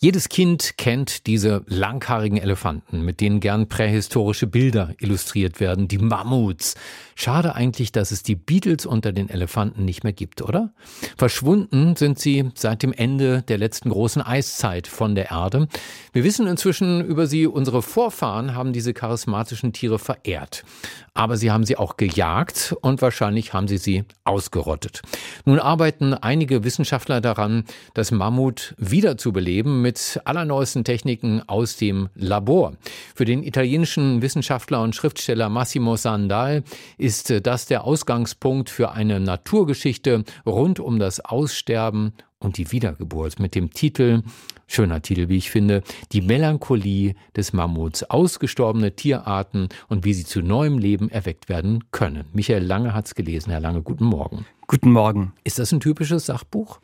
jedes Kind kennt diese langhaarigen Elefanten, mit denen gern prähistorische Bilder illustriert werden, die Mammuts. Schade eigentlich, dass es die Beatles unter den Elefanten nicht mehr gibt, oder? Verschwunden sind sie seit dem Ende der letzten großen Eiszeit von der Erde. Wir wissen inzwischen über sie, unsere Vorfahren haben diese charismatischen Tiere verehrt. Aber sie haben sie auch gejagt und wahrscheinlich haben sie sie ausgerottet. Nun arbeiten einige Wissenschaftler daran, das Mammut wiederzubeleben mit allerneuesten Techniken aus dem Labor. Für den italienischen Wissenschaftler und Schriftsteller Massimo Sandal ist das der Ausgangspunkt für eine Naturgeschichte rund um das Aussterben und die Wiedergeburt mit dem Titel, schöner Titel, wie ich finde, Die Melancholie des Mammuts, ausgestorbene Tierarten und wie sie zu neuem Leben erweckt werden können. Michael Lange hat's gelesen. Herr Lange, guten Morgen. Guten Morgen. Ist das ein typisches Sachbuch?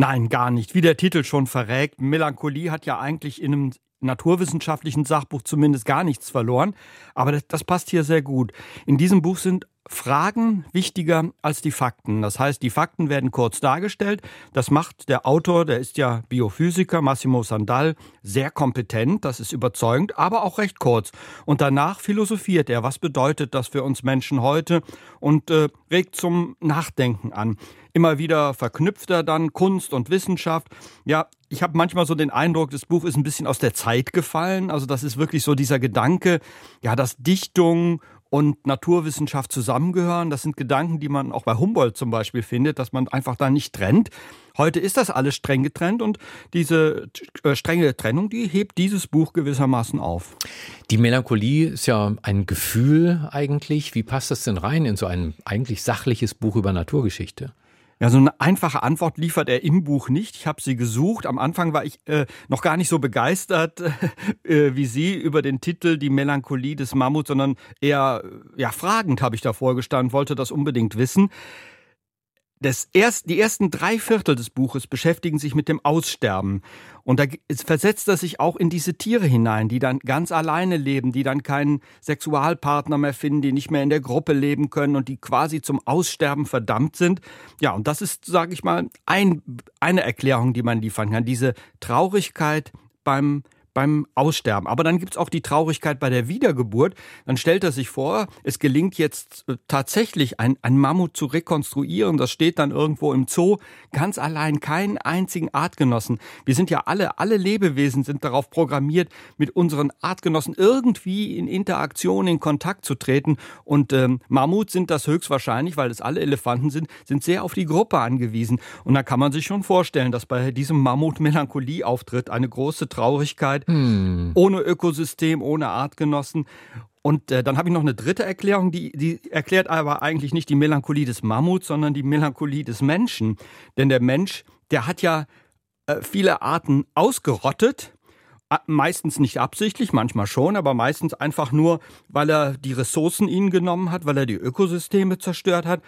Nein, gar nicht. Wie der Titel schon verrät, Melancholie hat ja eigentlich in einem naturwissenschaftlichen Sachbuch zumindest gar nichts verloren. Aber das, das, passt hier sehr gut. In diesem Buch sind Fragen wichtiger als die Fakten. Das heißt, die Fakten werden kurz dargestellt. Das macht der Autor, der ist ja Biophysiker, Massimo Sandal, sehr kompetent. Das ist überzeugend, aber auch recht kurz. Und danach philosophiert er. Was bedeutet das für uns Menschen heute? Und äh, regt zum Nachdenken an. Immer wieder verknüpft er dann Kunst und Wissenschaft. Ja, ich habe manchmal so den Eindruck, das Buch ist ein bisschen aus der Zeit gefallen. Also das ist wirklich so dieser Gedanke, ja, dass Dichtung und Naturwissenschaft zusammengehören. Das sind Gedanken, die man auch bei Humboldt zum Beispiel findet, dass man einfach da nicht trennt. Heute ist das alles streng getrennt und diese äh, strenge Trennung, die hebt dieses Buch gewissermaßen auf. Die Melancholie ist ja ein Gefühl eigentlich. Wie passt das denn rein in so ein eigentlich sachliches Buch über Naturgeschichte? Ja, so eine einfache Antwort liefert er im Buch nicht. Ich habe sie gesucht. Am Anfang war ich äh, noch gar nicht so begeistert äh, wie Sie über den Titel Die Melancholie des Mammuts, sondern eher ja fragend habe ich davor gestanden, wollte das unbedingt wissen. Das erst, die ersten drei Viertel des Buches beschäftigen sich mit dem Aussterben. Und da versetzt er sich auch in diese Tiere hinein, die dann ganz alleine leben, die dann keinen Sexualpartner mehr finden, die nicht mehr in der Gruppe leben können und die quasi zum Aussterben verdammt sind. Ja, und das ist, sage ich mal, ein, eine Erklärung, die man liefern kann. Diese Traurigkeit beim beim Aussterben. Aber dann gibt es auch die Traurigkeit bei der Wiedergeburt. Dann stellt er sich vor, es gelingt jetzt äh, tatsächlich ein, ein Mammut zu rekonstruieren. Das steht dann irgendwo im Zoo, ganz allein, keinen einzigen Artgenossen. Wir sind ja alle, alle Lebewesen sind darauf programmiert, mit unseren Artgenossen irgendwie in Interaktion, in Kontakt zu treten. Und ähm, Mammuts sind das höchstwahrscheinlich, weil es alle Elefanten sind, sind sehr auf die Gruppe angewiesen. Und da kann man sich schon vorstellen, dass bei diesem Mammut Melancholie auftritt, eine große Traurigkeit hm. ohne Ökosystem, ohne Artgenossen. Und äh, dann habe ich noch eine dritte Erklärung, die, die erklärt aber eigentlich nicht die Melancholie des Mammuts, sondern die Melancholie des Menschen. Denn der Mensch, der hat ja äh, viele Arten ausgerottet, meistens nicht absichtlich, manchmal schon, aber meistens einfach nur, weil er die Ressourcen ihnen genommen hat, weil er die Ökosysteme zerstört hat.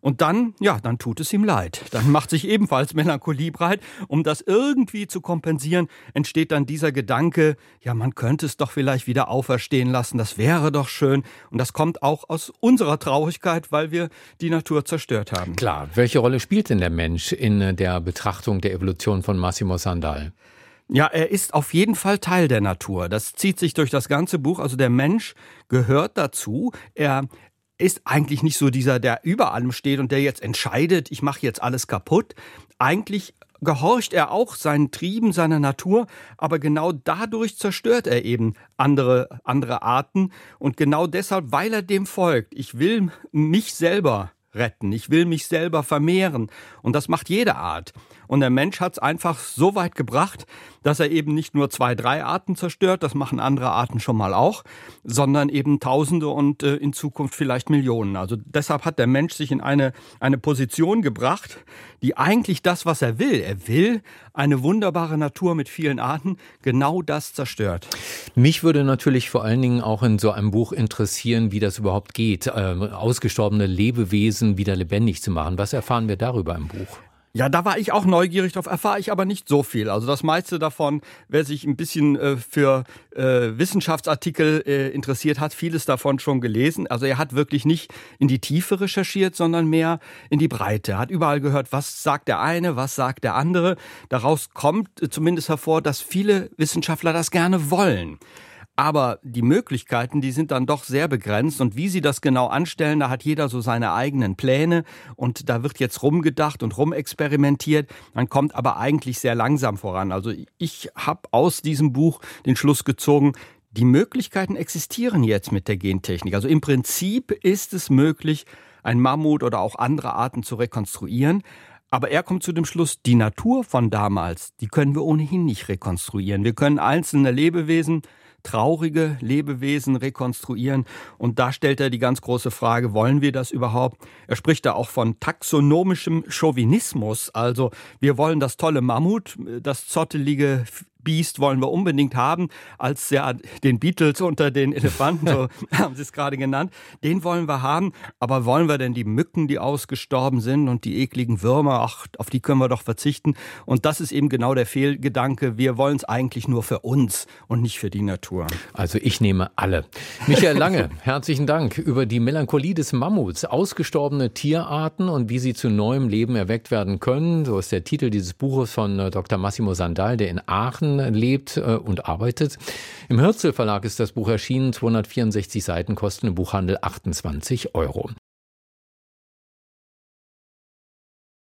Und dann, ja, dann tut es ihm leid. Dann macht sich ebenfalls Melancholie breit. Um das irgendwie zu kompensieren, entsteht dann dieser Gedanke, ja, man könnte es doch vielleicht wieder auferstehen lassen. Das wäre doch schön. Und das kommt auch aus unserer Traurigkeit, weil wir die Natur zerstört haben. Klar. Welche Rolle spielt denn der Mensch in der Betrachtung der Evolution von Massimo Sandal? Ja, er ist auf jeden Fall Teil der Natur. Das zieht sich durch das ganze Buch. Also der Mensch gehört dazu. Er ist eigentlich nicht so dieser, der über allem steht und der jetzt entscheidet, ich mache jetzt alles kaputt. Eigentlich gehorcht er auch seinen Trieben, seiner Natur, aber genau dadurch zerstört er eben andere, andere Arten und genau deshalb, weil er dem folgt. Ich will mich selber retten. Ich will mich selber vermehren. Und das macht jede Art. Und der Mensch hat es einfach so weit gebracht, dass er eben nicht nur zwei, drei Arten zerstört, das machen andere Arten schon mal auch, sondern eben Tausende und äh, in Zukunft vielleicht Millionen. Also deshalb hat der Mensch sich in eine, eine Position gebracht, die eigentlich das, was er will, er will eine wunderbare Natur mit vielen Arten, genau das zerstört. Mich würde natürlich vor allen Dingen auch in so einem Buch interessieren, wie das überhaupt geht, äh, ausgestorbene Lebewesen wieder lebendig zu machen. Was erfahren wir darüber im Buch? Ja, da war ich auch neugierig, darauf erfahre ich aber nicht so viel. Also das meiste davon, wer sich ein bisschen äh, für äh, Wissenschaftsartikel äh, interessiert hat, vieles davon schon gelesen. Also er hat wirklich nicht in die Tiefe recherchiert, sondern mehr in die Breite. Er hat überall gehört, was sagt der eine, was sagt der andere. Daraus kommt äh, zumindest hervor, dass viele Wissenschaftler das gerne wollen. Aber die Möglichkeiten, die sind dann doch sehr begrenzt. Und wie sie das genau anstellen, da hat jeder so seine eigenen Pläne. Und da wird jetzt rumgedacht und rumexperimentiert. Man kommt aber eigentlich sehr langsam voran. Also ich habe aus diesem Buch den Schluss gezogen, die Möglichkeiten existieren jetzt mit der Gentechnik. Also im Prinzip ist es möglich, ein Mammut oder auch andere Arten zu rekonstruieren. Aber er kommt zu dem Schluss, die Natur von damals, die können wir ohnehin nicht rekonstruieren. Wir können einzelne Lebewesen traurige Lebewesen rekonstruieren. Und da stellt er die ganz große Frage, wollen wir das überhaupt? Er spricht da auch von taxonomischem Chauvinismus. Also wir wollen das tolle Mammut, das zottelige Beast wollen wir unbedingt haben, als ja den Beatles unter den Elefanten, so haben sie es gerade genannt. Den wollen wir haben, aber wollen wir denn die Mücken, die ausgestorben sind und die ekligen Würmer, ach, auf die können wir doch verzichten. Und das ist eben genau der Fehlgedanke. Wir wollen es eigentlich nur für uns und nicht für die Natur. Also ich nehme alle. Michael Lange, herzlichen Dank über die Melancholie des Mammuts, ausgestorbene Tierarten und wie sie zu neuem Leben erweckt werden können. So ist der Titel dieses Buches von äh, Dr. Massimo Sandal, der in Aachen lebt äh, und arbeitet. Im Hürzel Verlag ist das Buch erschienen, 264 Seiten kosten im Buchhandel 28 Euro.